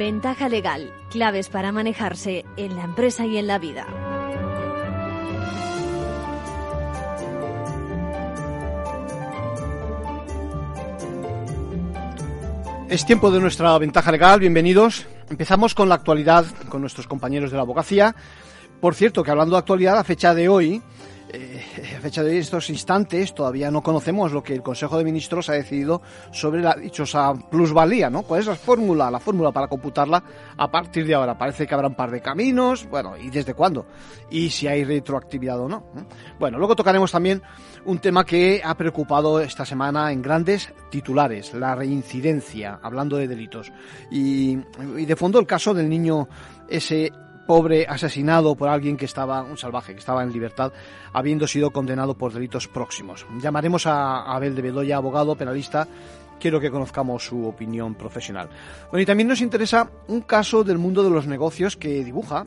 Ventaja legal, claves para manejarse en la empresa y en la vida. Es tiempo de nuestra ventaja legal, bienvenidos. Empezamos con la actualidad con nuestros compañeros de la abogacía. Por cierto, que hablando de actualidad, a fecha de hoy, eh, a fecha de estos instantes, todavía no conocemos lo que el Consejo de Ministros ha decidido sobre la dichosa plusvalía, ¿no? ¿Cuál es la fórmula, la fórmula para computarla a partir de ahora? Parece que habrá un par de caminos, bueno, ¿y desde cuándo? Y si hay retroactividad o no. Bueno, luego tocaremos también un tema que ha preocupado esta semana en grandes titulares, la reincidencia, hablando de delitos. Y, de fondo el caso del niño ese pobre asesinado por alguien que estaba, un salvaje, que estaba en libertad, habiendo sido condenado por delitos próximos. Llamaremos a Abel de Bedoya, abogado penalista, quiero que conozcamos su opinión profesional. Bueno, y también nos interesa un caso del mundo de los negocios que dibuja,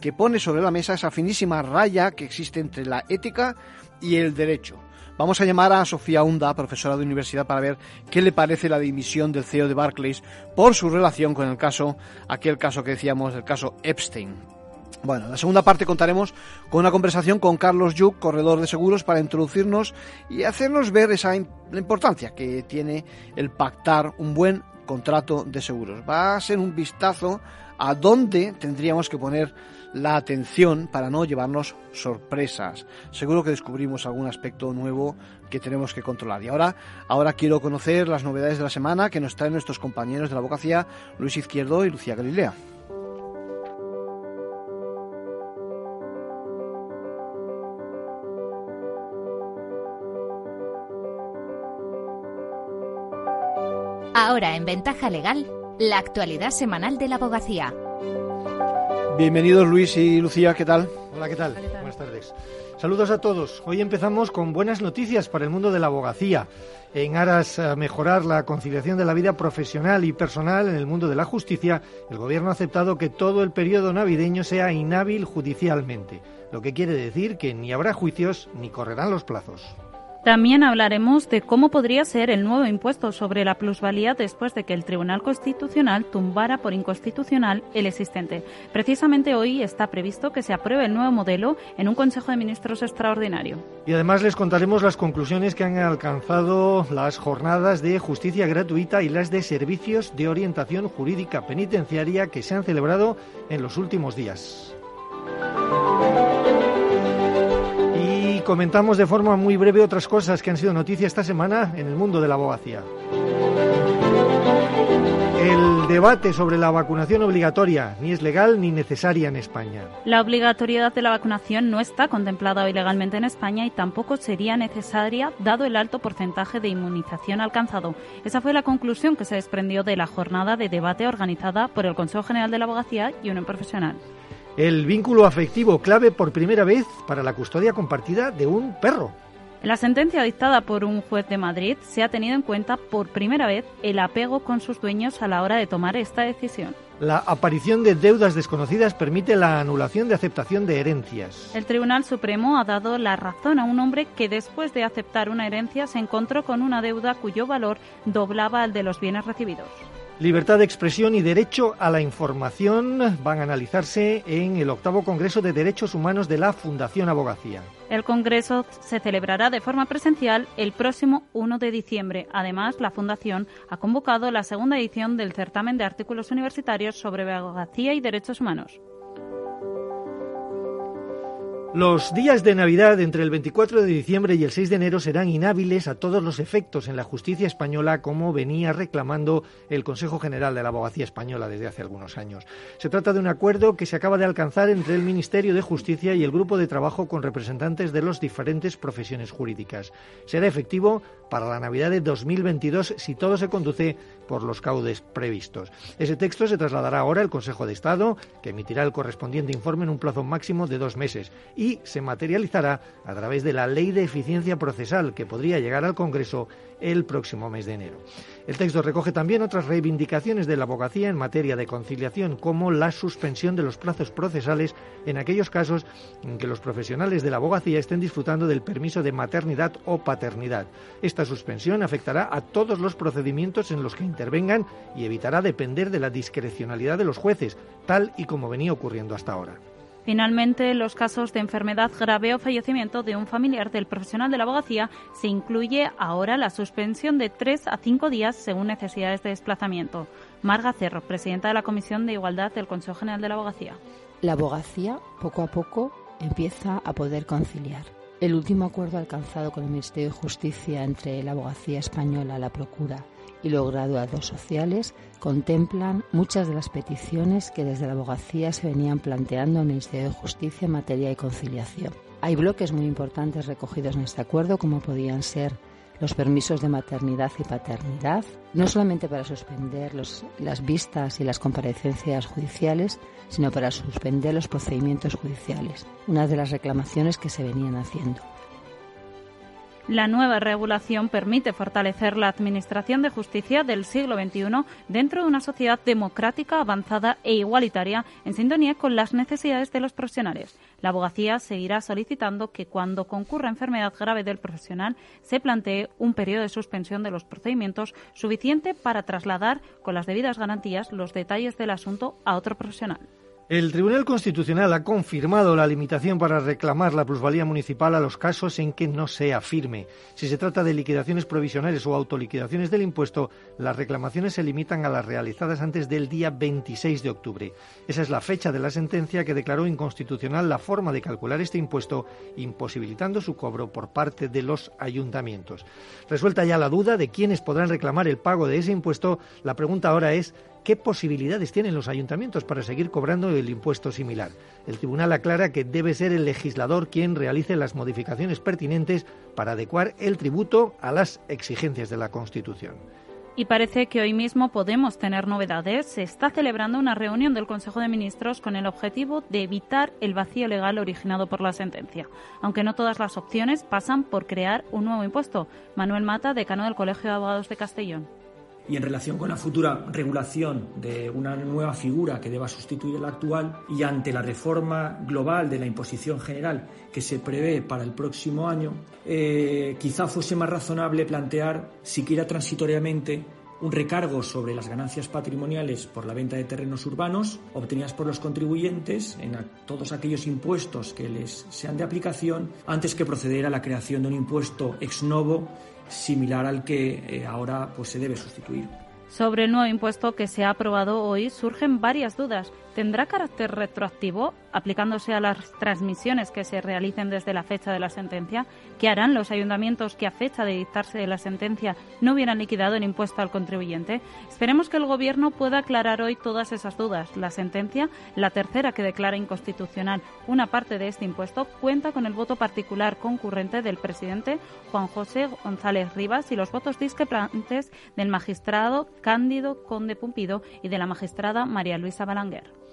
que pone sobre la mesa esa finísima raya que existe entre la ética y el derecho. Vamos a llamar a Sofía Hunda, profesora de universidad, para ver qué le parece la dimisión del CEO de Barclays por su relación con el caso, aquel caso que decíamos, el caso Epstein. Bueno, en la segunda parte contaremos con una conversación con Carlos Yuc, corredor de seguros, para introducirnos y hacernos ver esa la importancia que tiene el pactar un buen contrato de seguros. Va a ser un vistazo a dónde tendríamos que poner la atención para no llevarnos sorpresas. Seguro que descubrimos algún aspecto nuevo que tenemos que controlar. Y ahora, ahora quiero conocer las novedades de la semana que nos traen nuestros compañeros de la abogacía, Luis Izquierdo y Lucía Galilea. Ahora en Ventaja Legal, la actualidad semanal de la abogacía. Bienvenidos Luis y Lucía, ¿qué tal? Hola, ¿qué tal? Buenas tardes. Saludos a todos. Hoy empezamos con buenas noticias para el mundo de la abogacía. En aras a mejorar la conciliación de la vida profesional y personal en el mundo de la justicia, el Gobierno ha aceptado que todo el periodo navideño sea inhábil judicialmente, lo que quiere decir que ni habrá juicios ni correrán los plazos. También hablaremos de cómo podría ser el nuevo impuesto sobre la plusvalía después de que el Tribunal Constitucional tumbara por inconstitucional el existente. Precisamente hoy está previsto que se apruebe el nuevo modelo en un Consejo de Ministros extraordinario. Y además les contaremos las conclusiones que han alcanzado las jornadas de justicia gratuita y las de servicios de orientación jurídica penitenciaria que se han celebrado en los últimos días comentamos de forma muy breve otras cosas que han sido noticia esta semana en el mundo de la abogacía. El debate sobre la vacunación obligatoria ni es legal ni necesaria en España. La obligatoriedad de la vacunación no está contemplada ilegalmente en España y tampoco sería necesaria dado el alto porcentaje de inmunización alcanzado. Esa fue la conclusión que se desprendió de la jornada de debate organizada por el Consejo General de la Abogacía y Unión Profesional el vínculo afectivo clave por primera vez para la custodia compartida de un perro. En la sentencia dictada por un juez de Madrid se ha tenido en cuenta por primera vez el apego con sus dueños a la hora de tomar esta decisión. La aparición de deudas desconocidas permite la anulación de aceptación de herencias. El Tribunal Supremo ha dado la razón a un hombre que después de aceptar una herencia se encontró con una deuda cuyo valor doblaba al de los bienes recibidos. Libertad de expresión y derecho a la información van a analizarse en el octavo Congreso de Derechos Humanos de la Fundación Abogacía. El Congreso se celebrará de forma presencial el próximo 1 de diciembre. Además, la Fundación ha convocado la segunda edición del certamen de artículos universitarios sobre abogacía y derechos humanos. Los días de Navidad entre el 24 de diciembre y el 6 de enero serán inhábiles a todos los efectos en la justicia española como venía reclamando el Consejo General de la Abogacía Española desde hace algunos años. Se trata de un acuerdo que se acaba de alcanzar entre el Ministerio de Justicia y el Grupo de Trabajo con representantes de las diferentes profesiones jurídicas. Será efectivo para la Navidad de 2022 si todo se conduce por los caudes previstos. Ese texto se trasladará ahora al Consejo de Estado, que emitirá el correspondiente informe en un plazo máximo de dos meses y se materializará a través de la Ley de Eficiencia Procesal que podría llegar al Congreso el próximo mes de enero. El texto recoge también otras reivindicaciones de la abogacía en materia de conciliación, como la suspensión de los plazos procesales en aquellos casos en que los profesionales de la abogacía estén disfrutando del permiso de maternidad o paternidad. Esta suspensión afectará a todos los procedimientos en los que intervengan y evitará depender de la discrecionalidad de los jueces, tal y como venía ocurriendo hasta ahora. Finalmente, los casos de enfermedad grave o fallecimiento de un familiar del profesional de la abogacía se incluye ahora la suspensión de tres a cinco días según necesidades de desplazamiento. Marga Cerro, presidenta de la Comisión de Igualdad del Consejo General de la Abogacía. La abogacía, poco a poco, empieza a poder conciliar. El último acuerdo alcanzado con el Ministerio de Justicia entre la abogacía española, la Procura y los graduados sociales contemplan muchas de las peticiones que desde la abogacía se venían planteando en el Ministerio de Justicia en materia de conciliación. Hay bloques muy importantes recogidos en este acuerdo, como podían ser los permisos de maternidad y paternidad, no solamente para suspender las vistas y las comparecencias judiciales, sino para suspender los procedimientos judiciales, una de las reclamaciones que se venían haciendo. La nueva regulación permite fortalecer la administración de justicia del siglo XXI dentro de una sociedad democrática, avanzada e igualitaria en sintonía con las necesidades de los profesionales. La abogacía seguirá solicitando que cuando concurra enfermedad grave del profesional se plantee un periodo de suspensión de los procedimientos suficiente para trasladar con las debidas garantías los detalles del asunto a otro profesional. El Tribunal Constitucional ha confirmado la limitación para reclamar la plusvalía municipal a los casos en que no sea firme. Si se trata de liquidaciones provisionales o autoliquidaciones del impuesto, las reclamaciones se limitan a las realizadas antes del día 26 de octubre. Esa es la fecha de la sentencia que declaró inconstitucional la forma de calcular este impuesto, imposibilitando su cobro por parte de los ayuntamientos. Resuelta ya la duda de quiénes podrán reclamar el pago de ese impuesto, la pregunta ahora es ¿Qué posibilidades tienen los ayuntamientos para seguir cobrando el impuesto similar? El tribunal aclara que debe ser el legislador quien realice las modificaciones pertinentes para adecuar el tributo a las exigencias de la Constitución. Y parece que hoy mismo podemos tener novedades. Se está celebrando una reunión del Consejo de Ministros con el objetivo de evitar el vacío legal originado por la sentencia. Aunque no todas las opciones pasan por crear un nuevo impuesto. Manuel Mata, decano del Colegio de Abogados de Castellón y en relación con la futura regulación de una nueva figura que deba sustituir la actual y ante la reforma global de la imposición general que se prevé para el próximo año, eh, quizá fuese más razonable plantear, siquiera transitoriamente, un recargo sobre las ganancias patrimoniales por la venta de terrenos urbanos obtenidas por los contribuyentes en todos aquellos impuestos que les sean de aplicación antes que proceder a la creación de un impuesto ex novo similar al que eh, ahora pues, se debe sustituir. Sobre el nuevo impuesto que se ha aprobado hoy surgen varias dudas. ¿Tendrá carácter retroactivo? aplicándose a las transmisiones que se realicen desde la fecha de la sentencia? ¿Qué harán los ayuntamientos que a fecha de dictarse de la sentencia no hubieran liquidado el impuesto al contribuyente? Esperemos que el Gobierno pueda aclarar hoy todas esas dudas. La sentencia, la tercera que declara inconstitucional una parte de este impuesto, cuenta con el voto particular concurrente del presidente Juan José González Rivas y los votos discrepantes del magistrado Cándido Conde Pumpido y de la magistrada María Luisa Balanguer.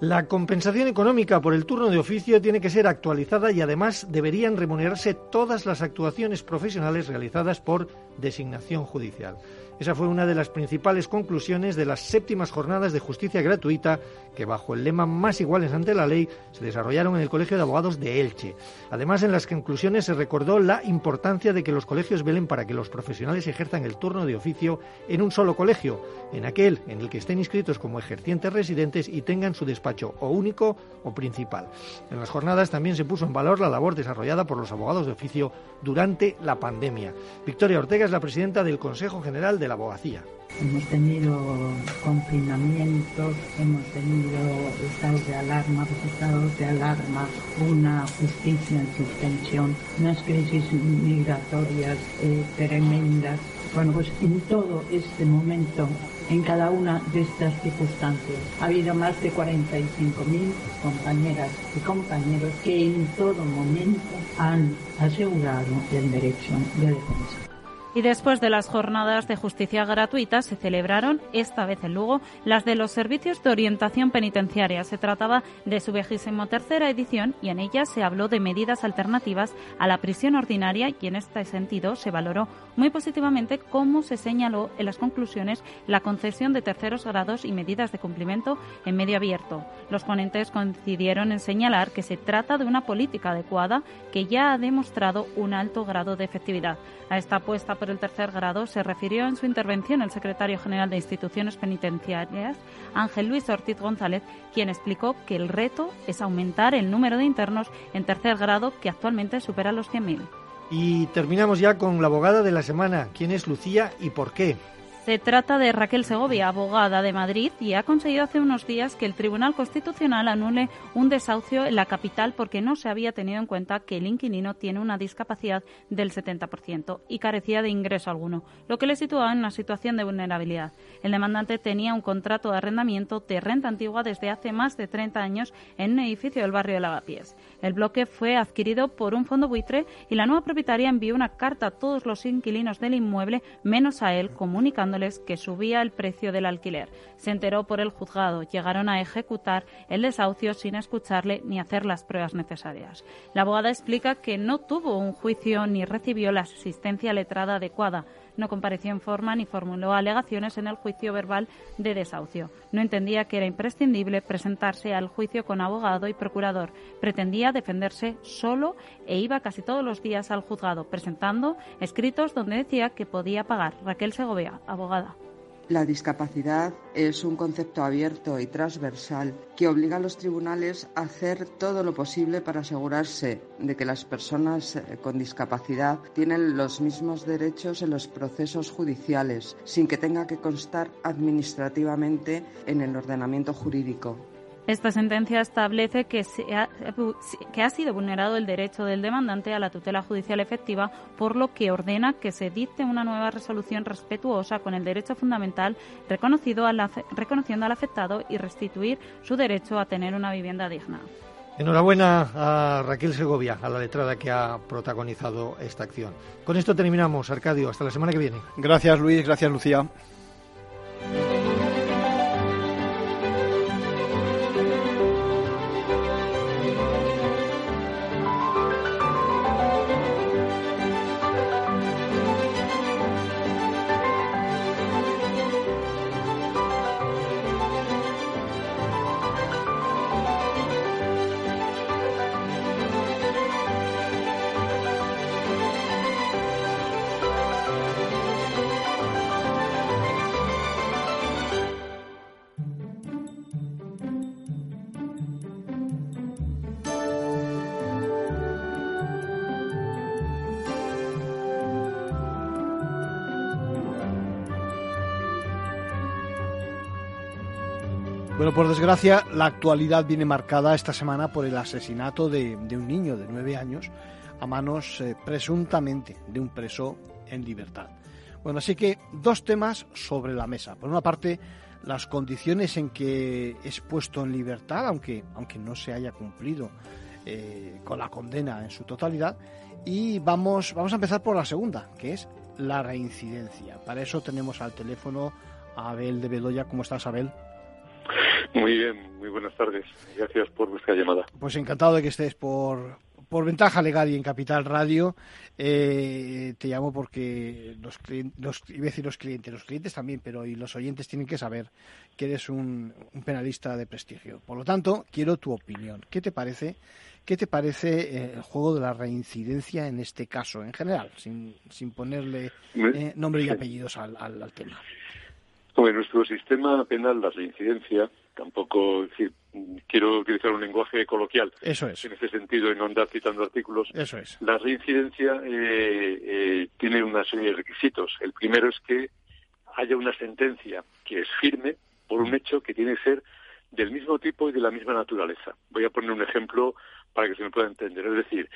La compensación económica por el turno de oficio tiene que ser actualizada y además deberían remunerarse todas las actuaciones profesionales realizadas por designación judicial. Esa fue una de las principales conclusiones de las séptimas jornadas de justicia gratuita que bajo el lema Más iguales ante la ley se desarrollaron en el Colegio de Abogados de Elche. Además, en las conclusiones se recordó la importancia de que los colegios velen para que los profesionales ejerzan el turno de oficio en un solo colegio, en aquel en el que estén inscritos como ejercientes residentes y tengan su despacho o único o principal. En las jornadas también se puso en valor la labor desarrollada por los abogados de oficio durante la pandemia. Victoria Ortega es la presidenta del Consejo General de la abogacía. Hemos tenido confinamientos, hemos tenido estados de alarma, estados de alarma, una justicia en suspensión, unas crisis migratorias eh, tremendas. Bueno, pues en todo este momento, en cada una de estas circunstancias, ha habido más de 45.000 compañeras y compañeros que en todo momento han asegurado el derecho de defensa. Y después de las jornadas de justicia gratuita se celebraron, esta vez en Lugo, las de los servicios de orientación penitenciaria. Se trataba de su vigésimo tercera edición y en ella se habló de medidas alternativas a la prisión ordinaria y en este sentido se valoró muy positivamente cómo se señaló en las conclusiones la concesión de terceros grados y medidas de cumplimiento en medio abierto. Los ponentes coincidieron en señalar que se trata de una política adecuada que ya ha demostrado un alto grado de efectividad. A esta apuesta por el tercer grado se refirió en su intervención el secretario general de Instituciones Penitenciarias, Ángel Luis Ortiz González, quien explicó que el reto es aumentar el número de internos en tercer grado que actualmente supera los 100.000. Y terminamos ya con la abogada de la semana. ¿Quién es Lucía y por qué? Se trata de Raquel Segovia, abogada de Madrid, y ha conseguido hace unos días que el Tribunal Constitucional anule un desahucio en la capital porque no se había tenido en cuenta que el inquilino tiene una discapacidad del 70% y carecía de ingreso alguno, lo que le situaba en una situación de vulnerabilidad. El demandante tenía un contrato de arrendamiento de renta antigua desde hace más de 30 años en un edificio del barrio de Lavapiés. El bloque fue adquirido por un fondo buitre y la nueva propietaria envió una carta a todos los inquilinos del inmueble, menos a él, comunicando que subía el precio del alquiler. Se enteró por el juzgado. Llegaron a ejecutar el desahucio sin escucharle ni hacer las pruebas necesarias. La abogada explica que no tuvo un juicio ni recibió la asistencia letrada adecuada no compareció en forma ni formuló alegaciones en el juicio verbal de desahucio. No entendía que era imprescindible presentarse al juicio con abogado y procurador. Pretendía defenderse solo e iba casi todos los días al juzgado presentando escritos donde decía que podía pagar. Raquel Segovia, abogada. La discapacidad es un concepto abierto y transversal que obliga a los tribunales a hacer todo lo posible para asegurarse de que las personas eh, con discapacidad tienen los mismos derechos en los procesos judiciales, sin que tenga que constar administrativamente en el ordenamiento jurídico. Esta sentencia establece que, ha, que ha sido vulnerado el derecho del demandante a la tutela judicial efectiva, por lo que ordena que se dicte una nueva resolución respetuosa con el derecho fundamental reconocido reconociendo al afectado y restituir su derecho a tener una vivienda digna. Enhorabuena a Raquel Segovia, a la letrada que ha protagonizado esta acción. Con esto terminamos, Arcadio. Hasta la semana que viene. Gracias, Luis. Gracias, Lucía. Desgracia, la actualidad viene marcada esta semana por el asesinato de, un niño de nueve años a manos eh, presuntamente de un preso en libertad. Bueno, así que dos temas sobre la mesa. Por una parte, las condiciones en que es puesto en libertad, aunque, aunque no se haya cumplido eh, con la condena en su totalidad. Y vamos, vamos a empezar por la segunda, que es la reincidencia. Para eso tenemos al teléfono a Abel de Bedoya. ¿Cómo estás, Abel? Muy bien, muy buenas tardes. Gracias por vuestra llamada. Pues encantado de que estés por, por ventaja legal y en Capital Radio. Eh, te llamo porque los, los, iba a decir los clientes, los clientes también, pero y los oyentes tienen que saber que eres un, penalista de prestigio. Por lo tanto, quiero tu opinión. ¿Qué te parece? ¿Qué te parece eh, el juego de la reincidencia en este caso, en general, sin, sin ponerle eh, nombre y apellidos al, al, al tema? En nuestro sistema penal, la reincidencia, tampoco decir, quiero utilizar un lenguaje coloquial. Eso es. En ese sentido, y no andar citando artículos. Eso es. La reincidencia eh, eh, tiene una serie de requisitos. El primero es que haya una sentencia que es firme por un hecho que tiene que ser del mismo tipo y de la misma naturaleza. Voy a poner un ejemplo para que se me pueda entender. Es decir,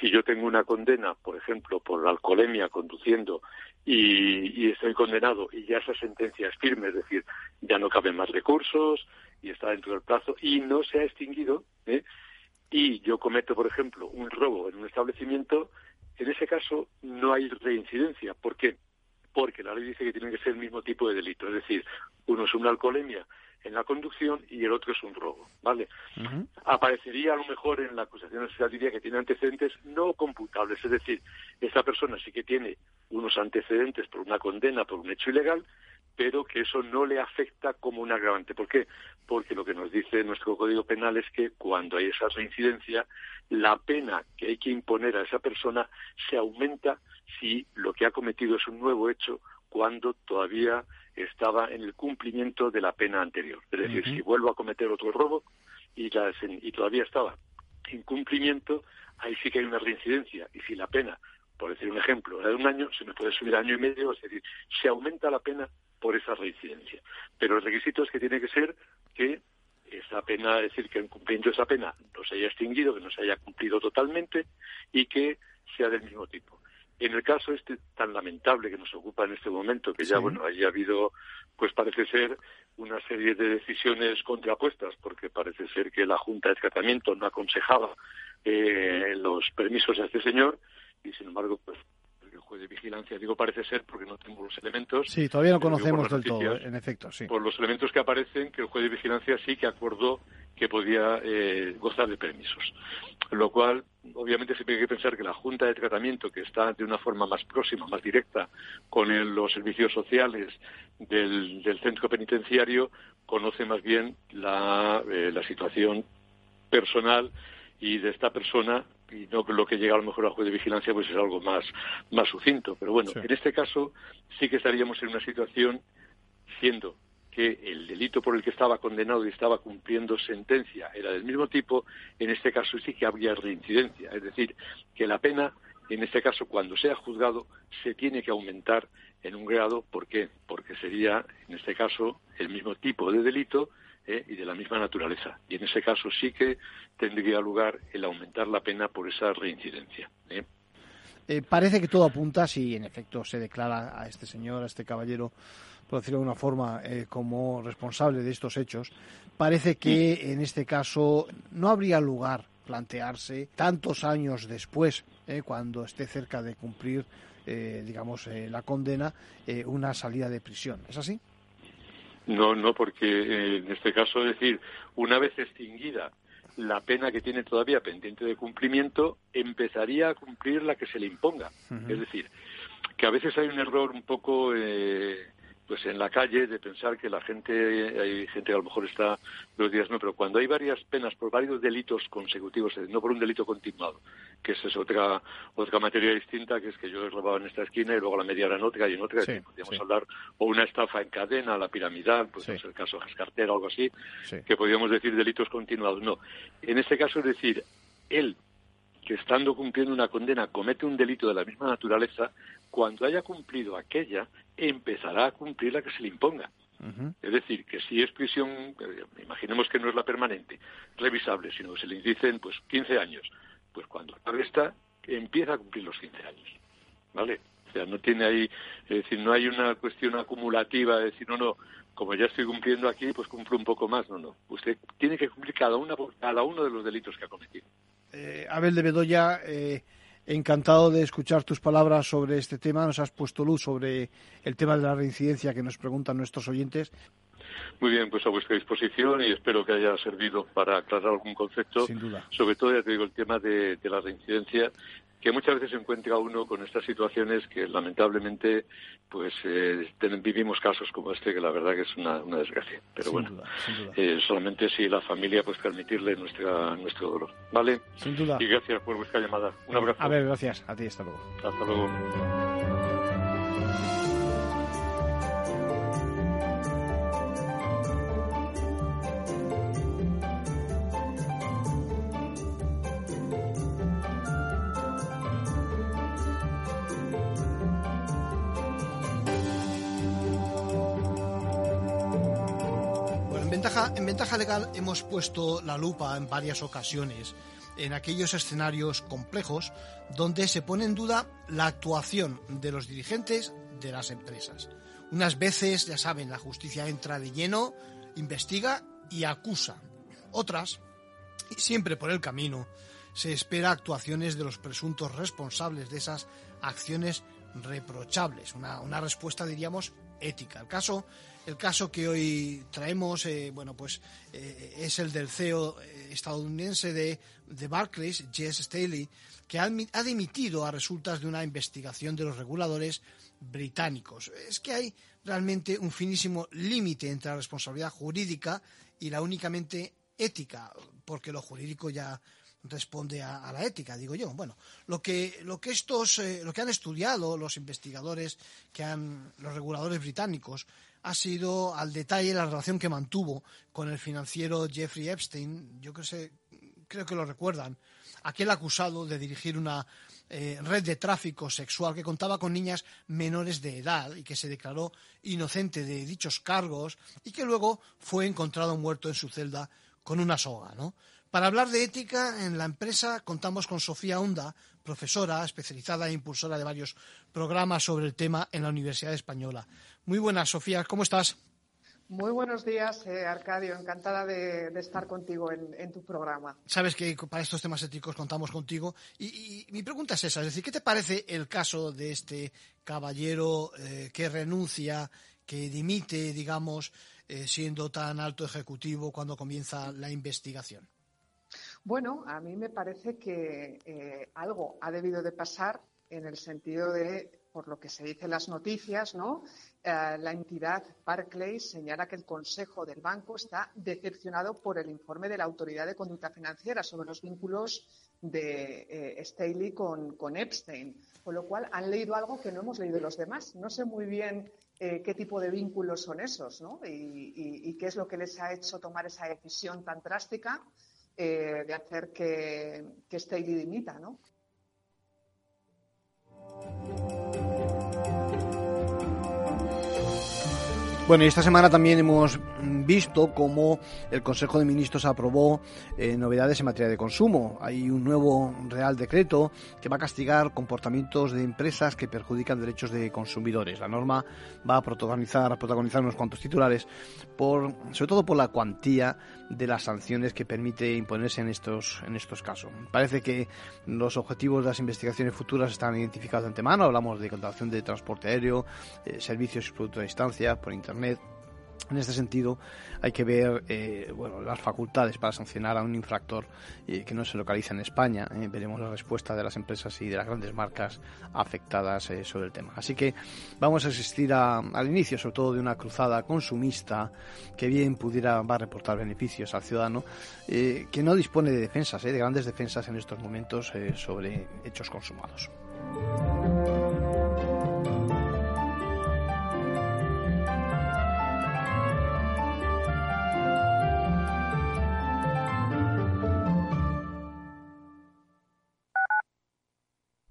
si yo tengo una condena, por ejemplo, por la alcoholemia conduciendo y, estoy condenado y ya esa sentencia es firme, es decir, ya no caben más recursos y está dentro del plazo y no se ha extinguido, ¿eh? y yo cometo, por ejemplo, un robo en un establecimiento, en ese caso no hay reincidencia. ¿Por qué? Porque la ley dice que tiene que ser el mismo tipo de delito, es decir, uno es una alcoholemia en la conducción y el otro es un robo, ¿vale? Aparecería a lo mejor en la acusación diría que tiene antecedentes no computables, es decir, esta persona sí que tiene unos antecedentes por una condena por un hecho ilegal, pero que eso no le afecta como un agravante. ¿Por qué? Porque lo que nos dice nuestro Código Penal es que cuando hay esa reincidencia, la pena que hay que imponer a esa persona se aumenta si lo que ha cometido es un nuevo hecho cuando todavía estaba en el cumplimiento de la pena anterior. Es decir, si vuelvo a cometer otro robo y, y todavía estaba en cumplimiento, ahí sí que hay una reincidencia. Y si la pena, por decir un ejemplo, era de un año, se me puede subir a año y medio, es decir, se aumenta la pena por esa reincidencia. Pero el requisito es que tiene que ser que esa pena, es decir, que en cumplimiento de esa pena no se haya extinguido, que no se haya cumplido totalmente y que sea del mismo tipo. En el caso este tan lamentable que nos ocupa en este momento, que ya, bueno, haya habido, pues parece ser una serie de decisiones contrapuestas, porque parece ser que la Junta de Tratamiento no aconsejaba eh, los permisos a este señor, y sin embargo, pues de vigilancia. Digo parece ser porque no tengo los elementos. Sí, todavía no conocemos del todo, en efecto, sí. Por los elementos que aparecen, que el juez de vigilancia sí que acordó que podía eh, gozar de permisos. Lo cual, obviamente, siempre hay que pensar que la Junta de Tratamiento, que está de una forma más próxima, más directa con los servicios sociales del, centro penitenciario, conoce más bien la, eh, la situación personal y de esta persona y no lo que llega a lo mejor al juez de vigilancia pues es algo más, más sucinto. Pero bueno, en este caso sí que estaríamos en una situación siendo que el delito por el que estaba condenado y estaba cumpliendo sentencia era del mismo tipo, en este caso sí que habría reincidencia. Es decir, que la pena, en este caso, cuando sea juzgado, se tiene que aumentar en un grado. ¿Por qué? Porque sería, en este caso, el mismo tipo de delito ¿eh? y de la misma naturaleza. Y en ese caso sí que tendría lugar el aumentar la pena por esa reincidencia. ¿eh? Eh, parece que todo apunta, si en efecto se declara a este señor, a este caballero, por decirlo de una forma, como responsable de estos hechos, parece que en este caso no habría lugar plantearse tantos años después, cuando esté cerca de cumplir, digamos, la condena, una salida de prisión. ¿Es así? No, no, porque eh, en este caso, es decir, una vez extinguida la pena que tiene todavía pendiente de cumplimiento, empezaría a cumplir la que se le imponga. Es decir, que a veces hay un error un poco eh, pues en la calle de pensar que la gente, hay gente que a lo mejor está los días, no, pero cuando hay varias penas por varios delitos consecutivos, no por un delito continuado, que esa es otra, otra materia distinta, que es que yo he robado en esta esquina y luego la media era en otra y en otra, podríamos hablar, o una estafa en cadena, la piramidal, pues es el caso de o algo así, que podríamos decir delitos continuados. No, en este caso es decir, él que estando cumpliendo una condena comete un delito de la misma naturaleza, cuando haya cumplido aquella, empezará a cumplir la que se le imponga. Es decir, que si es prisión, eh, imaginemos que no es la permanente, revisable, sino que se le dicen pues 15 años, pues cuando acabe esta, empieza a cumplir los 15 años. ¿Vale? O sea, no tiene ahí, es decir, no hay una cuestión acumulativa de decir, no, no, como ya estoy cumpliendo aquí, pues cumplo un poco más. No, no. Usted tiene que cumplir cada, una, cada uno de los delitos que ha cometido. Eh, Abel de Bedoya, eh, encantado de escuchar tus palabras sobre este tema. Nos has puesto luz sobre el tema de la reincidencia que nos preguntan nuestros oyentes. Muy bien, pues a vuestra disposición y espero que haya servido para aclarar algún concepto. Sin duda. Sobre todo, ya te digo, el tema de, de la reincidencia que muchas veces se encuentra uno con estas situaciones que lamentablemente pues eh, vivimos casos como este que la verdad que es una, desgracia. Pero bueno Eh, solamente si la familia pues permitirle nuestra nuestro dolor vale sin duda. Y gracias por vuestra llamada. Un abrazo. A ver gracias. A ti hasta luego. Hasta luego en ventaja legal hemos puesto la lupa en varias ocasiones en aquellos escenarios complejos donde se pone en duda la actuación de los dirigentes de las empresas. Unas veces, ya saben, la justicia entra de lleno, investiga y acusa. Otras, y siempre por el camino, se espera actuaciones de los presuntos responsables de esas acciones reprochables. Una, una respuesta, diríamos, ética. El caso, el caso que hoy traemos, eh, bueno, pues eh, es el del CEO eh, estadounidense de, Barclays, Jess Staley, que ha, ha dimitido a resultas de una investigación de los reguladores británicos. Es que hay realmente un finísimo límite entre la responsabilidad jurídica y la únicamente ética, porque lo jurídico ya responde a, la ética, digo yo. Bueno, lo que, lo que estos, eh, lo que han estudiado los investigadores, que han, los reguladores británicos, ha sido al detalle la relación que mantuvo con el financiero Jeffrey Epstein. Yo creo, creo que lo recuerdan. Aquel acusado de dirigir una eh, red de tráfico sexual que contaba con niñas menores de edad y que se declaró inocente de dichos cargos y que luego fue encontrado muerto en su celda con una soga, ¿no? Para hablar de ética en la empresa contamos con Sofía Honda, profesora especializada e impulsora de varios programas sobre el tema en la Universidad Española. Muy buenas, Sofía, ¿cómo estás? Muy buenos días, eh, Arcadio. Encantada de, estar contigo en, tu programa. Sabes que para estos temas éticos contamos contigo. Y, mi pregunta es esa, es decir, ¿qué te parece el caso de este caballero eh, que renuncia, que dimite, digamos, eh, siendo tan alto ejecutivo cuando comienza la investigación? Bueno, a mí me parece que eh, algo ha debido de pasar en el sentido de, por lo que se dice en las noticias, ¿no? Eh, la entidad Barclays señala que el Consejo del Banco está decepcionado por el informe de la Autoridad de Conducta Financiera sobre los vínculos de eh, Staley con, Epstein, con lo cual han leído algo que no hemos leído los demás. No sé muy bien qué tipo de vínculos son esos, ¿no? y, qué es lo que les ha hecho tomar esa decisión tan drástica eh, de hacer que, que dimita, ¿no? Bueno, y esta semana también hemos visto cómo el Consejo de Ministros aprobó eh, novedades en materia de consumo. Hay un nuevo Real Decreto que va a castigar comportamientos de empresas que perjudican derechos de consumidores. La norma va a protagonizar, a protagonizar unos cuantos titulares, por, sobre todo por la cuantía de las sanciones que permite imponerse en estos, en estos casos. Parece que los objetivos de las investigaciones futuras están identificados de antemano. Hablamos de contratación de transporte aéreo, eh, servicios y productos a distancia por Internet en este sentido, hay que ver eh, bueno, las facultades para sancionar a un infractor eh, que no se localiza en España. Eh. veremos la respuesta de las empresas y de las grandes marcas afectadas sobre el tema. Así que vamos a asistir al inicio, sobre todo, de una cruzada consumista que bien pudiera va a reportar beneficios al ciudadano, que no dispone de defensas, de grandes defensas en estos momentos sobre hechos consumados.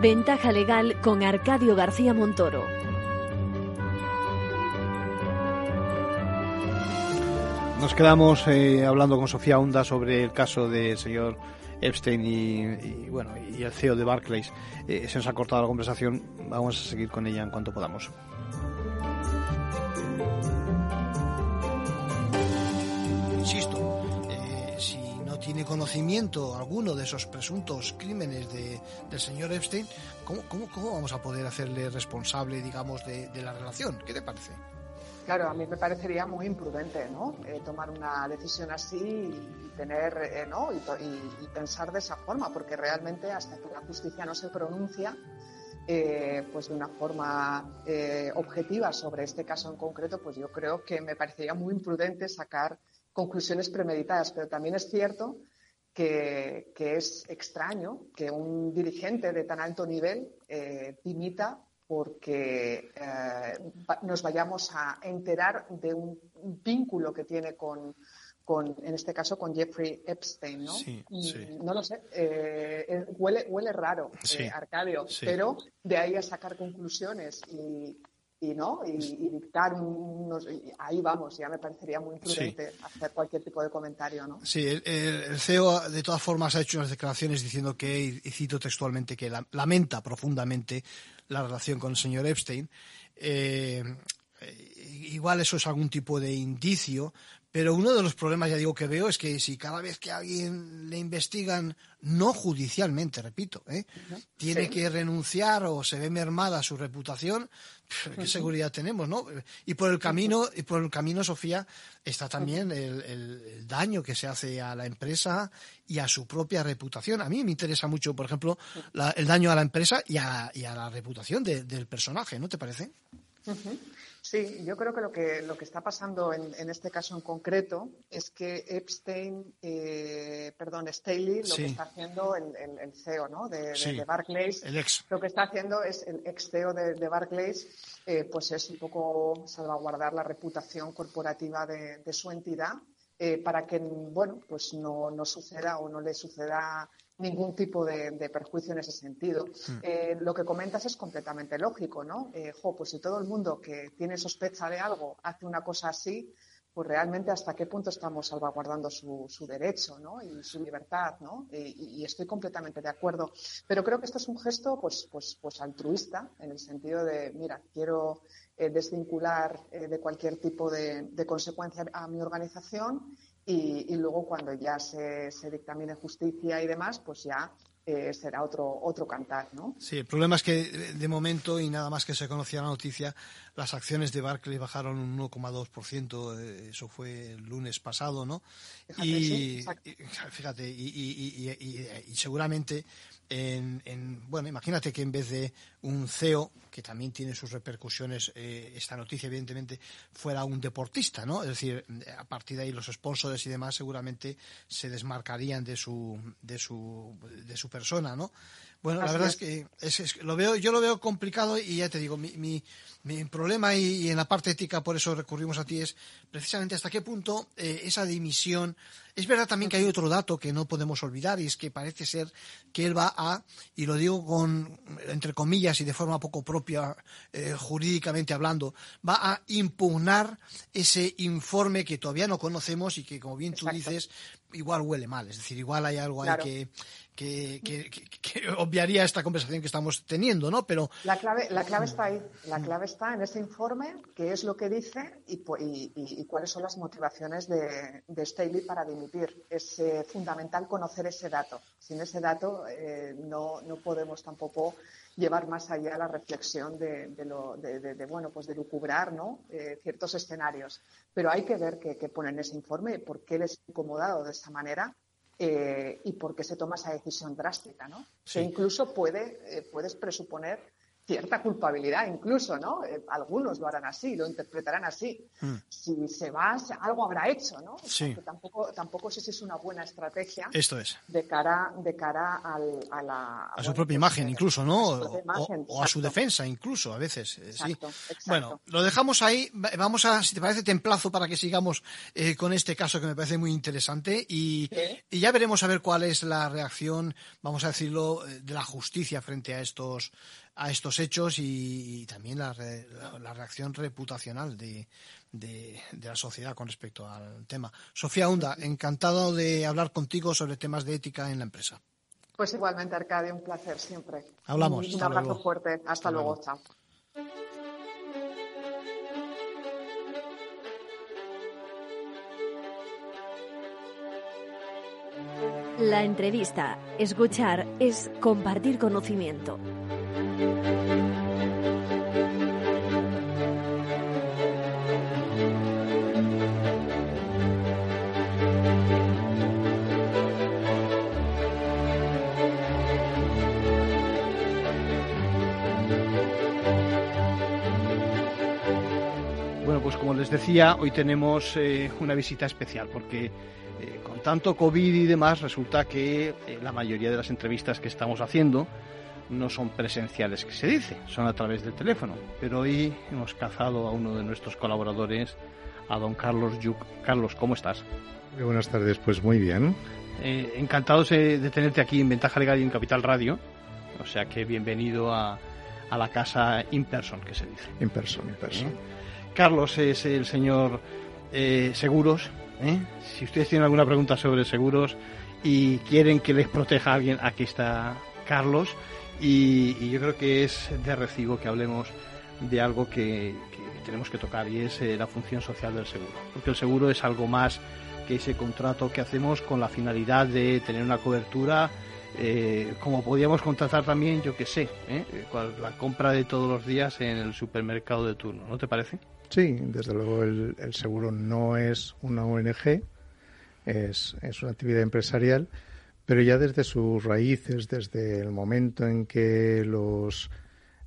Ventaja legal con Arcadio García Montoro. Nos quedamos eh, hablando con Sofía Honda sobre el caso del señor Epstein y, bueno y el CEO de Barclays. Eh, se nos ha cortado la conversación. Vamos a seguir con ella en cuanto podamos. Insisto, tiene conocimiento alguno de esos presuntos crímenes del señor Epstein, ¿cómo, cómo, vamos a poder hacerle responsable, digamos, de, la relación? ¿Qué te parece? Claro, a mí me parecería muy imprudente, ¿no? Eh, tomar una decisión así y tener, eh. Y, pensar de esa forma, porque realmente hasta que la justicia no se pronuncia, eh, pues de una forma objetiva sobre este caso en concreto, pues yo creo que me parecería muy imprudente sacar conclusiones premeditadas, pero también es cierto que, es extraño que un dirigente de tan alto nivel dimita porque eh, nos vayamos a enterar de un vínculo que tiene con, en este caso, con Jeffrey Epstein, ¿no? No lo sé, eh, huele, huele raro, Arcadio, pero de ahí a sacar conclusiones y, y no y, dictar unos ahí vamos ya me parecería muy imprudente hacer cualquier tipo de comentario no sí el, CEO de todas formas ha hecho unas declaraciones diciendo que y cito textualmente que lamenta profundamente la relación con el señor Epstein eh, igual eso es algún tipo de indicio pero uno de los problemas, ya digo, que veo es que si cada vez que a alguien le investigan, no judicialmente, repito, ¿eh? tiene que renunciar o se ve mermada su reputación, qué seguridad tenemos, ¿no? Y por el camino, y por el camino, Sofía, está también el, daño que se hace a la empresa y a su propia reputación. A mí me interesa mucho, por ejemplo, el daño a la empresa y a, la reputación del personaje, ¿no te parece? Sí, yo creo que lo que, lo que está pasando en, este caso en concreto es que Epstein, eh, perdón, Staley, lo que está haciendo el, el, CEO ¿no? de, Barclays, lo que está haciendo es el ex CEO de, Barclays, eh, pues es un poco salvaguardar la reputación corporativa de, su entidad eh, para que, bueno, pues no, no suceda o no le suceda ningún tipo de, perjuicio en ese sentido. Hmm. Eh, lo que comentas es completamente lógico, ¿no? Eh, pues si todo el mundo que tiene sospecha de algo hace una cosa así, pues realmente hasta qué punto estamos salvaguardando su, derecho ¿no? y su libertad, ¿no? Y, estoy completamente de acuerdo. Pero creo que esto es un gesto pues, pues, pues altruista, en el sentido de, mira, quiero eh, desvincular de cualquier tipo de, de consecuencia a mi organización y, luego cuando ya se, se, dictamine justicia y demás, pues ya eh, será otro, otro cantar, ¿no? Sí, el problema es que de momento y nada más que se conocía la noticia, las acciones de Barclays bajaron un 1,2%, eh, eso fue el lunes pasado, ¿no? Fíjate, y, fíjate, y, seguramente en, bueno, imagínate que en vez de un CEO, que también tiene sus repercusiones, eh, esta noticia evidentemente, fuera un deportista, ¿no? Es decir, a partir de ahí los sponsors y demás seguramente se desmarcarían de su, de su, de su persona, ¿no? Bueno, la verdad es, que lo veo, yo lo veo complicado y ya te digo, mi, mi, mi problema y, en la parte ética, por eso recurrimos a ti, es precisamente hasta qué punto eh, esa dimisión. Es verdad también que hay otro dato que no podemos olvidar y es que parece ser que él va a, y lo digo con, entre comillas y de forma poco propia, eh, jurídicamente hablando, va a impugnar ese informe que todavía no conocemos y que, como bien tú dices, igual huele mal. Es decir, igual hay algo ahí que, que, obviaría esta conversación que estamos teniendo, ¿no? Pero la clave, la clave está ahí. La clave está en ese informe, qué es lo que dice y, y, cuáles son las motivaciones de, de, Staley para dimitir. Es eh, fundamental conocer ese dato. Sin ese dato eh, no, no podemos tampoco llevar más allá la reflexión de, lo, de, bueno, pues de lucubrar ¿no? Eh, ciertos escenarios. Pero hay que ver qué, pone en ese informe, por qué les ha incomodado de esta manera eh, y por qué se toma esa decisión drástica, ¿no? Que incluso puede, eh, puedes presuponer cierta culpabilidad incluso, ¿no? Eh, algunos lo harán así, lo interpretarán así. Mm. Si se va, algo habrá hecho, ¿no? Sí. tampoco, tampoco sé si es una buena estrategia. Esto es. De cara, de cara al, a la... A su propia imagen incluso, ¿no? o, a su defensa incluso, a veces. Eh, sí. Bueno, lo dejamos ahí. Vamos a, si te parece, templazo para que sigamos eh, con este caso que me parece muy interesante y, y ya veremos a ver cuál es la reacción, vamos a decirlo, de la justicia frente a estos a estos hechos y, también la, reacción reputacional de, la sociedad con respecto al tema. Sofía Hunda, encantado de hablar contigo sobre temas de ética en la empresa. Pues igualmente, Arcadio, un placer siempre. Hablamos. Un, abrazo fuerte. Hasta, luego. Chao. La entrevista, escuchar, es compartir conocimiento. Les decía, hoy tenemos eh, una visita especial porque eh, con tanto COVID y demás resulta que eh, la mayoría de las entrevistas que estamos haciendo no son presenciales, que se dice, son a través del teléfono. Pero hoy hemos cazado a uno de nuestros colaboradores, a don Carlos Yuc. Carlos, ¿cómo estás? Muy buenas tardes, pues muy bien. Eh, encantados de tenerte aquí en Ventaja Legal y en Capital Radio. O sea que bienvenido a, a la casa in person, que se dice. In person, in person. ¿Eh? Carlos es el señor eh, Seguros. Si ustedes tienen alguna pregunta sobre seguros y quieren que les proteja alguien, aquí está Carlos. Y, yo creo que es de recibo que hablemos de algo que, tenemos que tocar y es eh, la función social del seguro. Porque el seguro es algo más que ese contrato que hacemos con la finalidad de tener una cobertura, eh, como podíamos contratar también, yo que sé, ¿eh? la compra de todos los días en el supermercado de turno, ¿no te parece? Sí, desde luego el, seguro no es una ONG, es, es una actividad empresarial pero ya desde sus raíces, desde el momento en que los,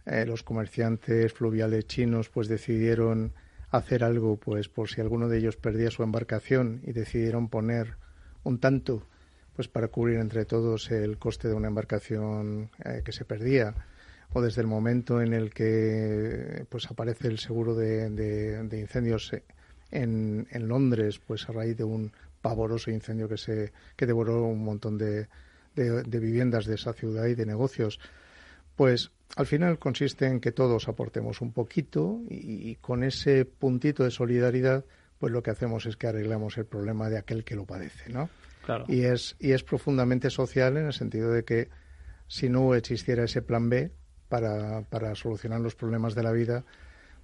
eh, los comerciantes fluviales chinos pues decidieron hacer algo pues por si alguno de ellos perdía su embarcación y decidieron poner un tanto pues para cubrir entre todos el coste de una embarcación eh, que se perdía o desde el momento en el que pues aparece el seguro de, de, incendios en, en, Londres pues a raíz de un pavoroso incendio que se que devoró un montón de, de, viviendas de esa ciudad y de negocios. Pues al final consiste en que todos aportemos un poquito y, con ese puntito de solidaridad, pues lo que hacemos es que arreglamos el problema de aquel que lo padece, ¿no? Claro. Y es, y es profundamente social en el sentido de que si no existiera ese plan B para, solucionar los problemas de la vida,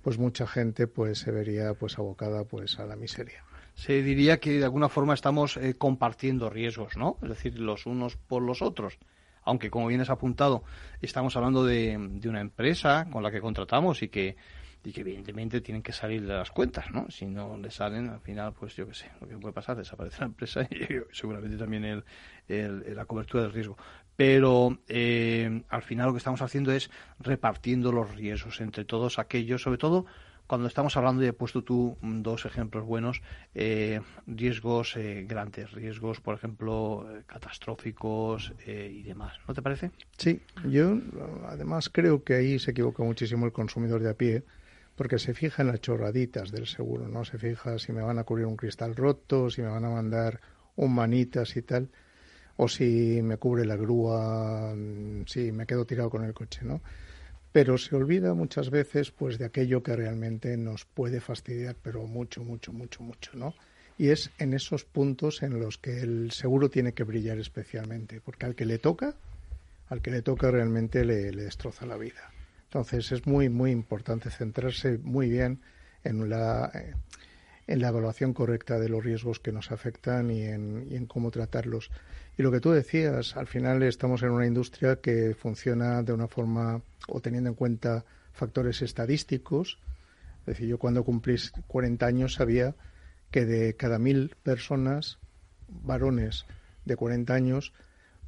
pues mucha gente pues se vería pues abocada pues a la miseria se diría que de alguna forma estamos eh, compartiendo riesgos, ¿no? Es decir, los unos por los otros. Aunque, como bien has apuntado, estamos hablando de, una empresa con la que contratamos y que, y que evidentemente tienen que salir de las cuentas, ¿no? Si no le salen, al final, pues yo qué sé, lo que puede pasar, desaparece la empresa y seguramente también el, la cobertura del riesgo. Pero eh, al final lo que estamos haciendo es repartiendo los riesgos entre todos aquellos, sobre todo cuando estamos hablando, y he puesto tú dos ejemplos buenos, eh, riesgos eh, grandes, riesgos, por ejemplo, eh, catastróficos y demás. ¿No te parece? Sí, yo además creo que ahí se equivoca muchísimo el consumidor de a pie, porque se fija en las chorraditas del seguro, ¿no? Se fija si me van a cubrir un cristal roto, si me van a mandar un manitas y tal, o si me cubre la grúa, mm, si me quedo tirado con el coche, ¿no? pero se olvida muchas veces pues de aquello que realmente nos puede fastidiar pero mucho mucho mucho mucho no Y es en esos puntos en los que el seguro tiene que brillar especialmente, porque al que le toca, al que le toca realmente le, destroza la vida. Entonces es muy, muy importante centrarse muy bien en la, en la evaluación correcta de los riesgos que nos afectan y en, y en cómo tratarlos. Y lo que tú decías, al final estamos en una industria que funciona de una forma o teniendo en cuenta factores estadísticos. Es decir, yo cuando cumplí 40 años sabía que de cada mil personas, varones de 40 años,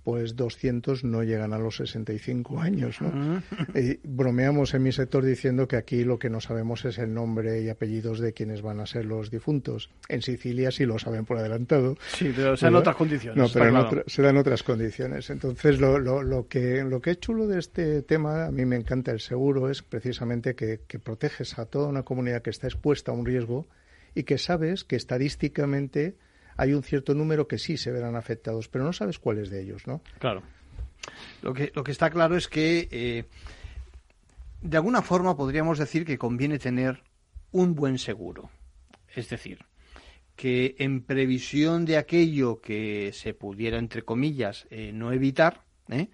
pues 200 no llegan a los 65 años. ¿no? Y bromeamos en mi sector diciendo que aquí lo que no sabemos es el nombre y apellidos de quienes van a ser los difuntos. En Sicilia sí lo saben por adelantado. Sí, pero serán otras condiciones. No, pero se dan otras condiciones. Entonces, lo, lo, lo, que, lo que es chulo de este tema, a mí me encanta el seguro, es precisamente que, que proteges a toda una comunidad que está expuesta a un riesgo y que sabes que estadísticamente hay un cierto número que sí se verán afectados, pero no sabes cuáles de ellos, ¿no? Claro. Lo que, lo que está claro es que, eh, de alguna forma, podríamos decir que conviene tener un buen seguro. Es decir, que en previsión de aquello que se pudiera, entre comillas, eh, no evitar, ¿eh?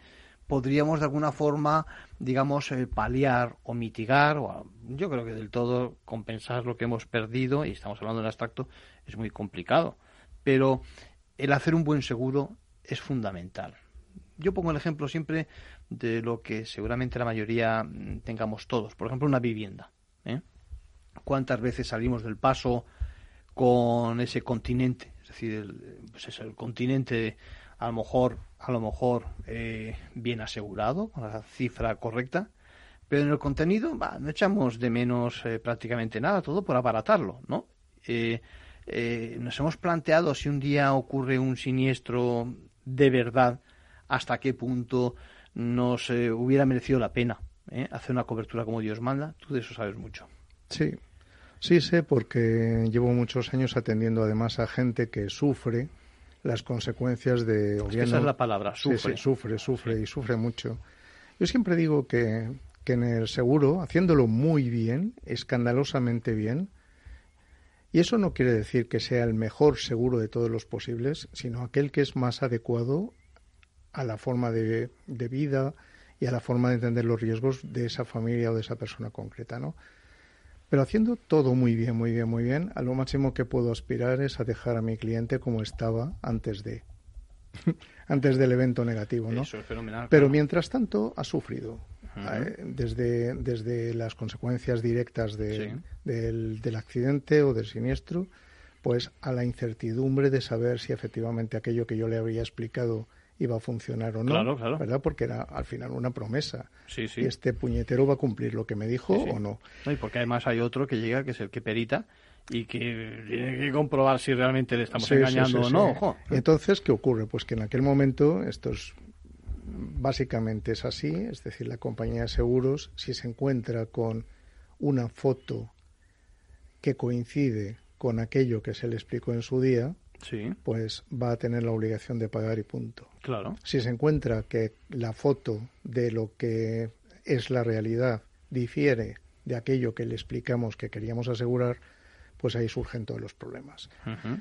podríamos de alguna forma, digamos, paliar o mitigar, o yo creo que del todo compensar lo que hemos perdido, y estamos hablando en abstracto, es muy complicado pero el hacer un buen seguro es fundamental. Yo pongo el ejemplo siempre de lo que seguramente la mayoría mm, tengamos todos. Por ejemplo, una vivienda. ¿eh? ¿Cuántas veces salimos del paso con ese continente? Es decir, el, pues el continente a lo mejor, a lo mejor eh, bien asegurado, con la cifra correcta, pero en el contenido no echamos de menos eh, prácticamente nada, todo por aparatarlo, ¿no? Eh, nos hemos planteado si un día ocurre un siniestro de verdad, hasta qué punto nos eh, hubiera merecido la pena ¿eh? hacer una cobertura como Dios manda. Tú de eso sabes mucho. Sí, sí sé porque llevo muchos años atendiendo además a gente que sufre las consecuencias de... esa es la palabra, sufre. sufre, sufre y sufre mucho. Yo siempre digo que, que en el seguro, haciéndolo muy bien, escandalosamente bien, y eso no quiere decir que sea el mejor seguro de todos los posibles, sino aquel que es más adecuado a la forma de, vida y a la forma de entender los riesgos de esa familia o de esa persona concreta, ¿no? Pero haciendo todo muy bien, muy bien, muy bien, a lo máximo que puedo aspirar es a dejar a mi cliente como estaba antes de antes del evento negativo, ¿no? Eso es fenomenal. Pero mientras tanto ha sufrido eh, desde, desde las consecuencias directas del, del, accidente o del siniestro, pues a la incertidumbre de saber si efectivamente aquello que yo le había explicado iba a funcionar o no, claro, claro. ¿verdad? Porque era al final una promesa. Sí, sí. Y este puñetero va a cumplir lo que me dijo o no. no. Y porque además hay otro que llega, que es el que perita, y que tiene que comprobar si realmente le estamos engañando o no. Entonces, ¿qué ocurre? Pues que en aquel momento estos básicamente es así, es decir, la compañía de seguros, si se encuentra con una foto que coincide con aquello que se le explicó en su día, sí. pues va a tener la obligación de pagar y punto. Claro. Si se encuentra que la foto de lo que es la realidad difiere de aquello que le explicamos que queríamos asegurar, pues ahí surgen todos los problemas.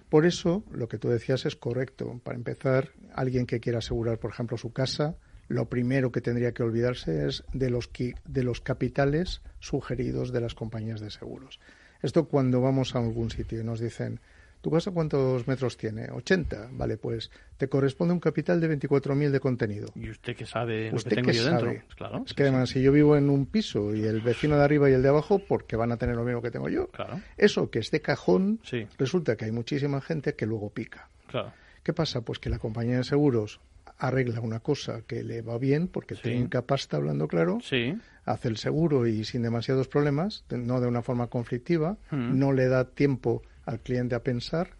Por eso, lo que tú decías es correcto. Para empezar, alguien que quiera asegurar, por ejemplo, su casa, lo primero que tendría que olvidarse es de los, de los capitales sugeridos de las compañías de seguros. Esto cuando vamos a algún sitio y nos dicen, ¿Tu casa cuántos metros tiene? 80. Vale, pues te corresponde un capital de 24.000 de contenido. ¿Y usted qué sabe lo que tengo yo dentro? Pues claro. Es que además, si yo vivo en un piso y el vecino de arriba y el de abajo, porque van a tener lo mismo que tengo yo. Claro. Eso que es de cajón, resulta que hay muchísima gente que luego pica. Claro. ¿Qué pasa? Pues que la compañía de seguros arregla una cosa que le va bien, porque tiene pasta, hablando claro, sí. hace el seguro y sin demasiados problemas, no de una forma conflictiva, mm. no le da tiempo al cliente a pensar,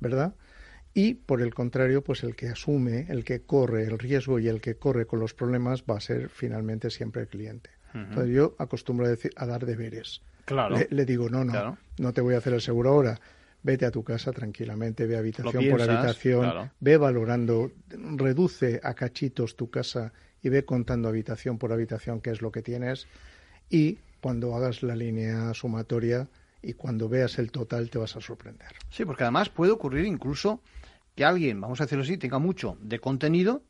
¿verdad? Y por el contrario, pues el que asume, el que corre el riesgo y el que corre con los problemas va a ser finalmente siempre el cliente. Entonces yo acostumbro a, decir, a dar deberes. Claro. Le, digo, no, no, no te voy a hacer el seguro ahora. Vete a tu casa tranquilamente, ve habitación por habitación, ve valorando, reduce a cachitos tu casa y ve contando habitación por habitación qué es lo que tienes y cuando hagas la línea sumatoria y cuando veas el total te vas a sorprender. Sí, porque además puede ocurrir incluso que alguien, vamos a decirlo así, tenga mucho de contenido,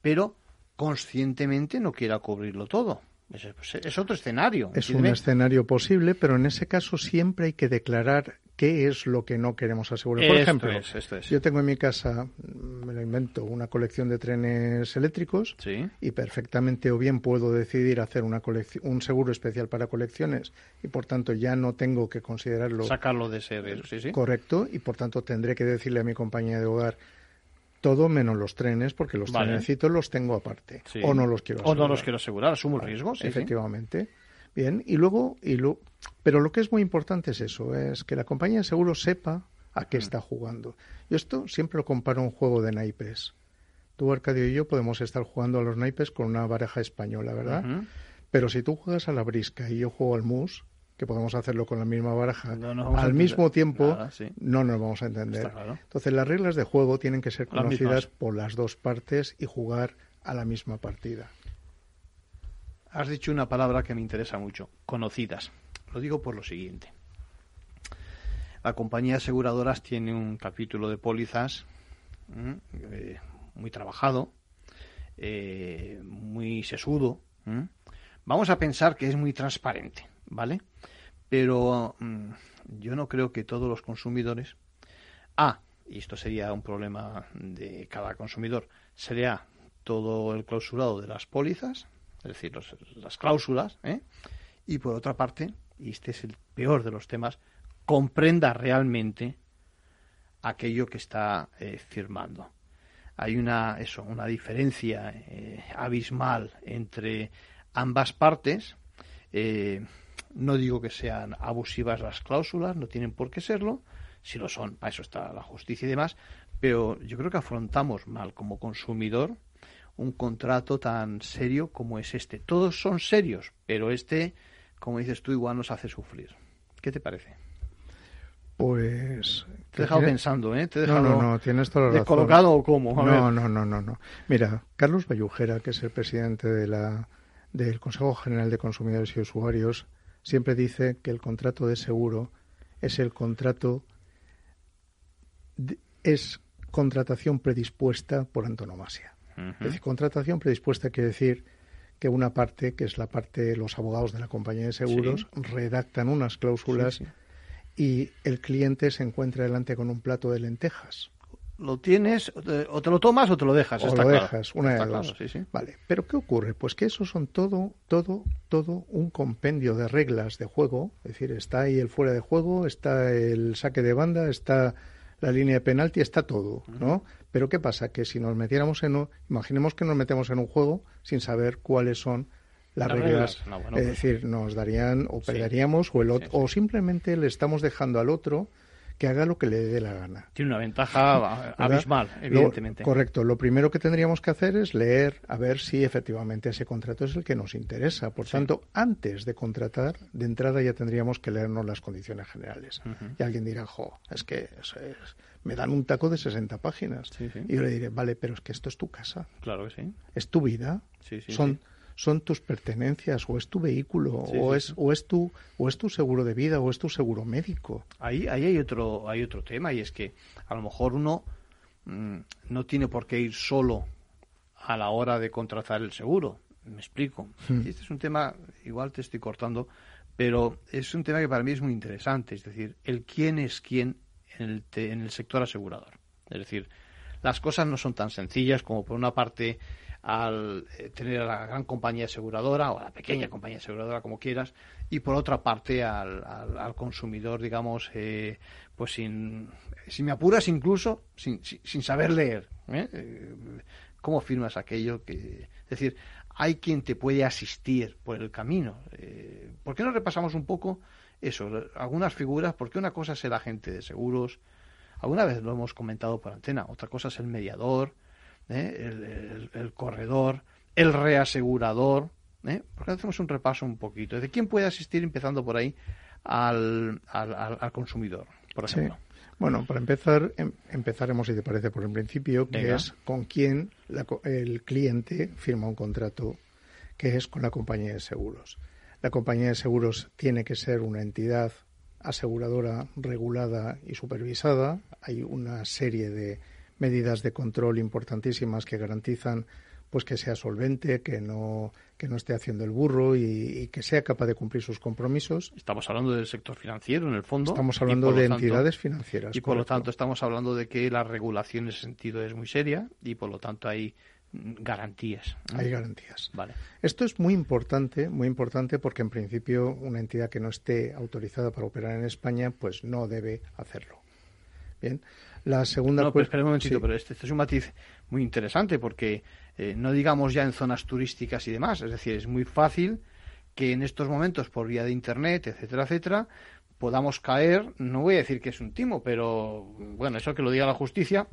pero conscientemente no quiera cubrirlo todo. Es, es otro escenario. Es un escenario posible, pero en ese caso siempre hay que declarar qué es lo que no queremos asegurar. Por ejemplo, yo tengo en mi casa, me lo invento, una colección de trenes eléctricos y perfectamente o bien puedo decidir hacer una un seguro especial para colecciones y por tanto ya no tengo que considerarlo. Sacarlo de ser, sí, sí. Correcto, y por tanto tendré que decirle a mi compañía de hogar todo menos los trenes, porque los trenecitos los tengo aparte. O no los quiero asegurar. O no los quiero asegurar, asumo el riesgo. Efectivamente. Bien, y luego, y lo, pero lo que es muy importante es eso, es que la compañía de seguros sepa a qué está jugando. Yo esto siempre lo comparo a un juego de naipes. Tú, Arcadio y yo podemos estar jugando a los naipes con una baraja española, ¿verdad? Pero si tú juegas a la brisca y yo juego al mus, que podemos hacerlo con la misma baraja, al mismo tiempo no nos vamos a entender. Entonces las reglas de juego tienen que ser conocidas por las dos partes y jugar a la misma partida. Has dicho una palabra que me interesa mucho, conocidas. Lo digo por lo siguiente. La compañía aseguradoras tiene un capítulo de pólizas eh, muy trabajado, eh, muy sesudo. Vamos a pensar que es muy transparente, ¿vale? Pero mm, yo no creo que todos los consumidores. Ah, y esto sería un problema de cada consumidor, sería todo el clausurado de las pólizas, es decir, las cláusulas, ¿eh? y por otra parte, y este es el peor de los temas, comprenda realmente aquello que está eh, firmando. Hay una, eso, una diferencia eh, abismal entre ambas partes. no digo que sean abusivas las cláusulas, no tienen por qué serlo. Si lo son, para eso está la justicia y demás. Pero yo creo que afrontamos mal como consumidor un contrato tan serio como es este. Todos son serios, pero este, como dices tú, igual nos hace sufrir. ¿Qué te parece? Pues. Te he dejado pensando, ¿eh? Te he dejado no, no, no, tienes toda la razón. o cómo? no, no, no, no, no. Mira, Carlos Bayujera, que es el presidente de la, del Consejo General de Consumidores y Usuarios, siempre dice que el contrato de seguro es el contrato. es contratación predispuesta por antonomasia. Es decir, contratación predispuesta quiere decir que una parte, que es la parte de los abogados de la compañía de seguros, redactan unas cláusulas y el cliente se encuentra delante con un plato de lentejas. Lo tienes, o te lo tomas o te lo dejas. O lo dejas, una de dos. vale, pero ¿qué ocurre? Pues que eso son todo, todo, todo un compendio de reglas de juego. Es decir, está ahí el fuera de juego, está el saque de banda, está la línea de penalti, está todo, ¿no? Pero ¿qué pasa? Que si nos metiéramos en un... Imaginemos que nos metemos en un juego sin saber cuáles son las, reglas. es pues decir, nos darían o perderíamos o, el o simplemente le estamos dejando al otro que haga lo que le dé la gana. Tiene una ventaja abismal, evidentemente. correcto. Lo primero que tendríamos que hacer es leer a ver si efectivamente ese contrato es el que nos interesa. Por tanto, antes de contratar, de entrada ya tendríamos que leernos las condiciones generales. Y alguien dirá, jo, es que me dan un taco de 60 páginas. y yo le diré, vale, pero es que esto es tu casa. Claro que sí. Es tu vida. Son son tus pertenencias o es tu vehículo o es o es tu o es tu seguro de vida o es tu seguro médico. Ahí ahí hay otro hay otro tema y es que a lo mejor uno mm, no tiene por qué ir solo a la hora de contratar el seguro me explico. Hmm. este es un tema igual te estoy cortando pero es un tema que para mí es muy interesante es decir el quién es quién en el, en el sector asegurador. Es decir las cosas no son tan sencillas como por una parte al eh, tener a la gran compañía aseguradora o a la pequeña compañía aseguradora, como quieras, y por otra parte al, al, consumidor, digamos, eh, pues sin, si me apuras incluso, sin, sin, saber leer. ¿eh? ¿Cómo firmas aquello? que Es decir, hay quien te puede asistir por el camino. ¿Por qué no repasamos un poco eso, algunas figuras? Porque una cosa es el agente de seguros, alguna vez lo hemos comentado por antena, otra cosa es el mediador, ¿eh? el, corredor, el reasegurador. ¿eh? Porque hacemos un repaso un poquito. ¿De quién puede asistir, empezando por ahí, al, al, consumidor, por ejemplo? Bueno, para empezar, em, empezaremos, si te parece, por el principio, que es con quién el cliente firma un contrato, que es con la compañía de seguros. La compañía de seguros tiene que ser una entidad aseguradora regulada y supervisada, hay una serie de medidas de control importantísimas que garantizan pues que sea solvente, que no, que no esté haciendo el burro y, que sea capaz de cumplir sus compromisos. Estamos hablando del sector financiero, en el fondo. Estamos hablando de entidades financieras. Y por lo tanto estamos hablando de que la regulación en ese sentido es muy seria y por lo tanto hay garantías. Hay garantías. Vale. Esto es muy importante, muy importante porque en principio una entidad que no esté autorizada para operar en España, pues no debe hacerlo. Bien. La segunda. No, pero espera un momentito, pero este, este, es un matiz muy interesante porque eh, no digamos ya en zonas turísticas y demás, es decir, es muy fácil que en estos momentos por vía de internet, etcétera, etcétera, podamos caer, no voy a decir que es un timo, pero bueno, eso que lo diga la justicia,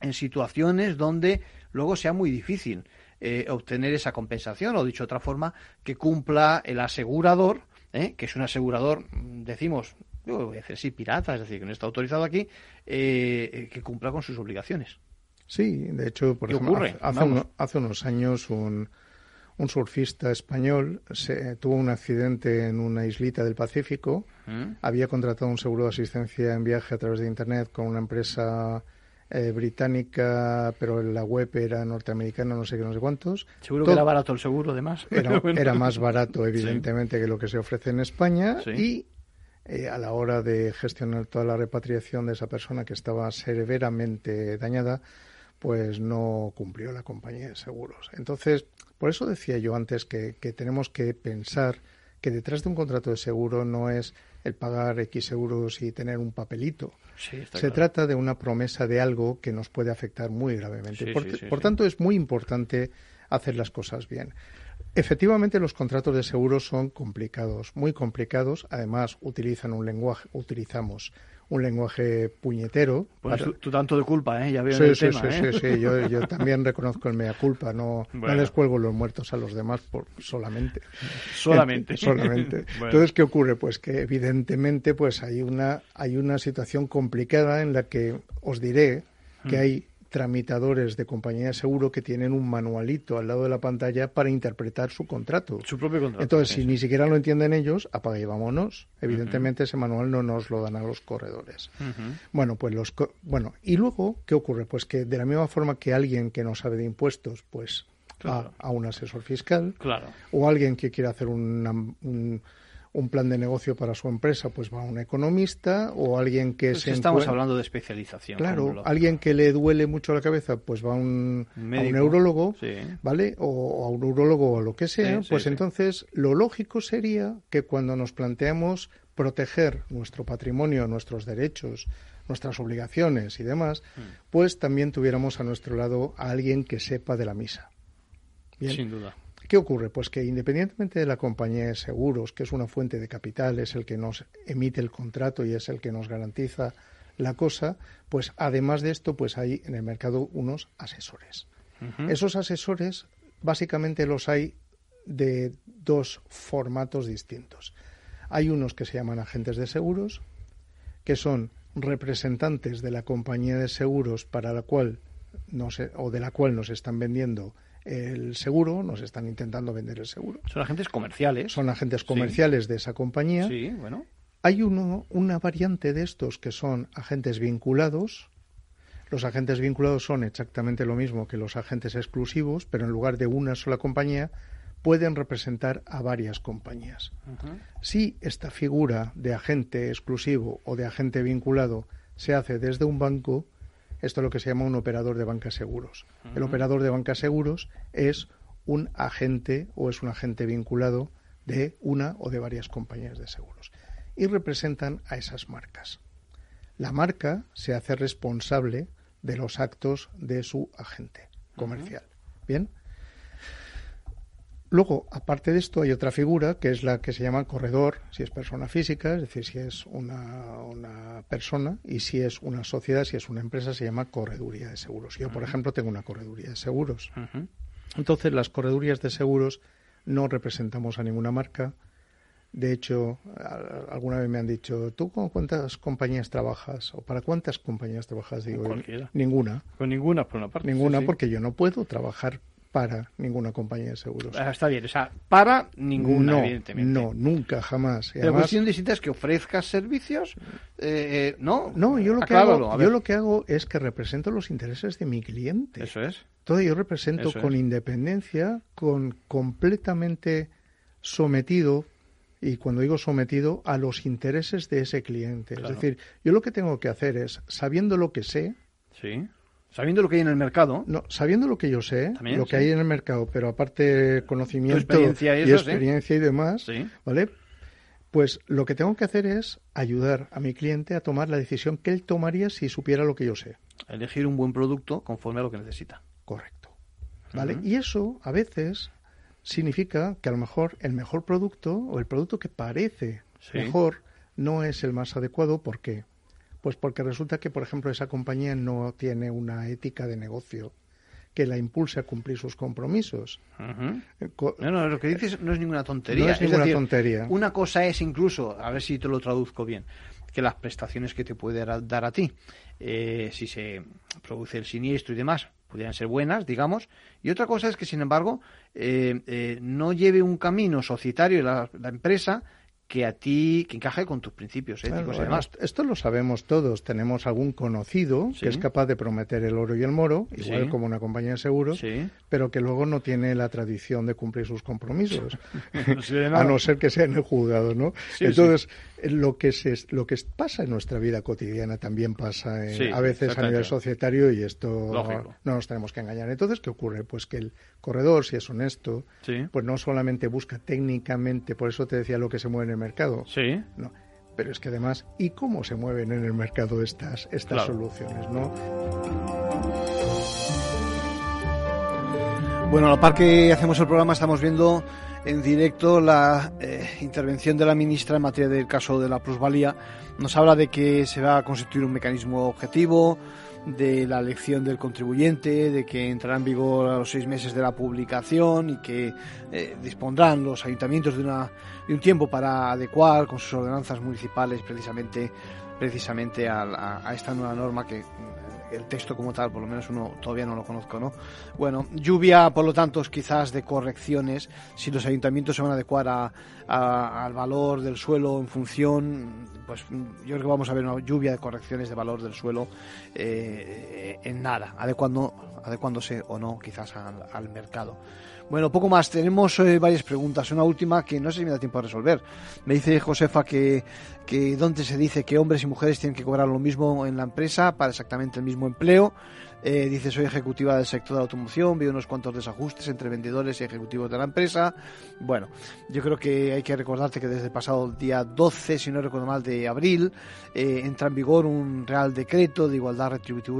en situaciones donde luego sea muy difícil eh, obtener esa compensación, o dicho de otra forma, que cumpla el asegurador, eh, que es un asegurador, decimos, yo voy a decir sí, pirata, es decir, que no está autorizado aquí, eh, que cumpla con sus obligaciones. Sí, de hecho, por ejemplo, hace, unos años un, un surfista español se, tuvo un accidente en una islita del Pacífico, ¿Mm? había contratado un seguro de asistencia en viaje a través de Internet con una empresa eh, británica, pero la web era norteamericana, no sé qué, no sé cuántos. Seguro que era barato el seguro, además. Era, más barato, evidentemente, que lo que se ofrece en España. Y eh, a la hora de gestionar toda la repatriación de esa persona que estaba severamente dañada, pues no cumplió la compañía de seguros. Entonces, por eso decía yo antes que, que tenemos que pensar que detrás de un contrato de seguro no es el pagar X euros y tener un papelito. Se trata de una promesa de algo que nos puede afectar muy gravemente. por, tanto, es muy importante hacer las cosas bien. Efectivamente, los contratos de seguros son complicados, muy complicados. Además, utilizan un lenguaje, utilizamos un lenguaje puñetero. Pues tú, tanto de culpa, ¿eh? Ya veo sí, el sí, tema, sí, ¿eh? sí, sí, yo, yo, también reconozco el mea culpa, no, no les cuelgo los muertos a los demás por solamente. Solamente. solamente. Entonces, ¿qué ocurre? Pues que evidentemente pues hay una, hay una situación complicada en la que os diré que mm. hay tramitadores de compañía de seguro que tienen un manualito al lado de la pantalla para interpretar su contrato. Su propio contrato. Entonces, si ni siquiera lo entienden ellos, apaga y vámonos. Evidentemente, ese manual no nos lo dan a los corredores. Bueno, pues los. bueno, y luego, ¿qué ocurre? Pues que de la misma forma que alguien que no sabe de impuestos, pues va a un asesor fiscal. Claro. O alguien que quiere hacer un un plan de negocio para su empresa, pues va a un economista o alguien que pues se estamos hablando de especialización. Claro, alguien que le duele mucho la cabeza, pues va a un, a un neurólogo, ¿vale? O, a un neurólogo o lo que sea. pues entonces lo lógico sería que cuando nos planteamos proteger nuestro patrimonio, nuestros derechos, nuestras obligaciones y demás, mm. pues también tuviéramos a nuestro lado a alguien que sepa de la misa. Sin duda. ¿Qué ocurre? Pues que independientemente de la compañía de seguros, que es una fuente de capital, es el que nos emite el contrato y es el que nos garantiza la cosa, pues además de esto, pues hay en el mercado unos asesores. Esos asesores básicamente los hay de dos formatos distintos. Hay unos que se llaman agentes de seguros, que son representantes de la compañía de seguros para la cual o de la cual nos están vendiendo el seguro, nos están intentando vender el seguro. Son agentes comerciales. Son agentes comerciales de esa compañía. Sí, bueno. Hay uno, una variante de estos que son agentes vinculados. Los agentes vinculados son exactamente lo mismo que los agentes exclusivos, pero en lugar de una sola compañía pueden representar a varias compañías. Si esta figura de agente exclusivo o de agente vinculado se hace desde un banco, esto es lo que se llama un operador de banca seguros. El operador de banca seguros es un agente o es un agente vinculado de una o de varias compañías de seguros y representan a esas marcas. La marca se hace responsable de los actos de su agente comercial. Bien, Luego, aparte de esto, hay otra figura que es la que se llama corredor, si es persona física, es decir, si es una, persona, y si es una sociedad, si es una empresa, se llama correduría de seguros. Yo, por ejemplo, tengo una correduría de seguros. Entonces, las corredurías de seguros no representamos a ninguna marca. De hecho, alguna vez me han dicho, ¿tú con cuántas compañías trabajas? ¿O para cuántas compañías trabajas? Digo, Cualquiera. ninguna. Con ninguna, por una parte. Ninguna, porque yo no puedo trabajar para ninguna compañía de seguros. Ah, está bien, o sea, para ninguna, no, evidentemente. No, nunca, jamás. la cuestión distinta es que ofrezcas servicios, eh, eh, ¿no? No, yo lo, que hago, yo lo que hago es que represento los intereses de mi cliente. Eso es. Todo yo represento con independencia, con completamente sometido y cuando digo sometido a los intereses de ese cliente. Es decir, yo lo que tengo que hacer es, sabiendo lo que sé, sí. Sabiendo lo que hay en el mercado. No, sabiendo lo que yo sé, lo que hay en el mercado, pero aparte conocimiento experiencia y, experiencia y demás, ¿vale? Pues lo que tengo que hacer es ayudar a mi cliente a tomar la decisión que él tomaría si supiera lo que yo sé. Elegir un buen producto conforme a lo que necesita. Correcto. ¿Vale? Y eso a veces significa que a lo mejor el mejor producto o el producto que parece mejor no es el más adecuado. ¿Por qué? Pues porque resulta que, por ejemplo, esa compañía no tiene una ética de negocio que la impulse a cumplir sus compromisos. Eh, no, no, lo que dices no es ninguna tontería. No es ninguna tontería. Una cosa es incluso, a ver si te lo traduzco bien, que las prestaciones que te puede dar a ti, eh, si se produce el siniestro y demás, pudieran ser buenas, digamos. Y otra cosa es que, sin embargo, eh, no lleve un camino societario la, la empresa que a ti, que encaje con tus principios éticos y demás. Esto lo sabemos todos. Tenemos algún conocido que es capaz de prometer el oro y el moro, igual como una compañía de seguros, pero que luego no tiene la tradición de cumplir sus compromisos, a no ser que sea en el juzgado, ¿no? Entonces, lo que se, lo que pasa en nuestra vida cotidiana también pasa a veces a nivel societario y esto no nos tenemos que engañar. Entonces, ¿qué ocurre? Pues que el corredor, si es honesto, pues no solamente busca técnicamente, por eso te decía lo que se mueve en el mercado. Sí. No. Pero es que además, ¿y cómo se mueven en el mercado estas, estas soluciones? ¿no? Bueno, a la par que hacemos el programa estamos viendo en directo la eh, intervención de la ministra en materia del caso de la plusvalía. Nos habla de que se va a constituir un mecanismo objetivo, de la elección del contribuyente, de que entrará en vigor a los seis meses de la publicación y que eh, dispondrán los ayuntamientos de, una, de un tiempo para adecuar con sus ordenanzas municipales precisamente, precisamente a, esta nueva norma que el texto como tal, por lo menos uno todavía no lo conozco, ¿no? Bueno, lluvia, por lo tanto, quizás de correcciones, si los ayuntamientos se van a adecuar a, al valor del suelo en función, pues yo creo que vamos a ver una lluvia de correcciones de valor del suelo eh, en nada, adecuando, adecuándose o no quizás al mercado. Bueno, poco más. Tenemos eh, varias preguntas. Una última que no sé si me da tiempo a resolver. Me dice Josefa que, que donde se dice que hombres y mujeres tienen que cobrar lo mismo en la empresa para exactamente el mismo empleo. Eh, dice, soy ejecutiva del sector de automoción, veo unos cuantos desajustes entre vendedores y ejecutivos de la empresa. Bueno, yo creo que hay que recordarte que desde el pasado día 12, si no recuerdo mal, de abril, eh, entra en vigor un real decreto de igualdad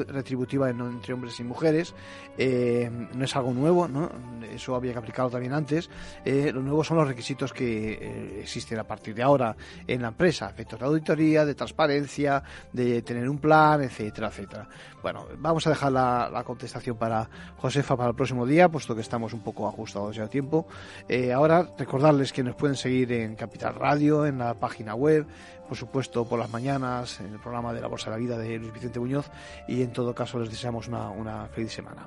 retributiva entre hombres y mujeres. Eh, no es algo nuevo, ¿no? Eso había que aplicarlo también antes. lo nuevo son los requisitos que existen a partir de ahora en la empresa, efectos de auditoría, de transparencia, de tener un plan, etcétera, etcétera. Bueno, vamos a dejar la, contestación para Josefa para el próximo día, puesto que estamos un poco ajustados ya a tiempo. Eh, ahora, recordarles que nos pueden seguir en Capital Radio, en la página web, por supuesto por las mañanas, en el programa de la Bolsa de la Vida de Luis Vicente Muñoz, y en todo caso les deseamos una, una feliz semana.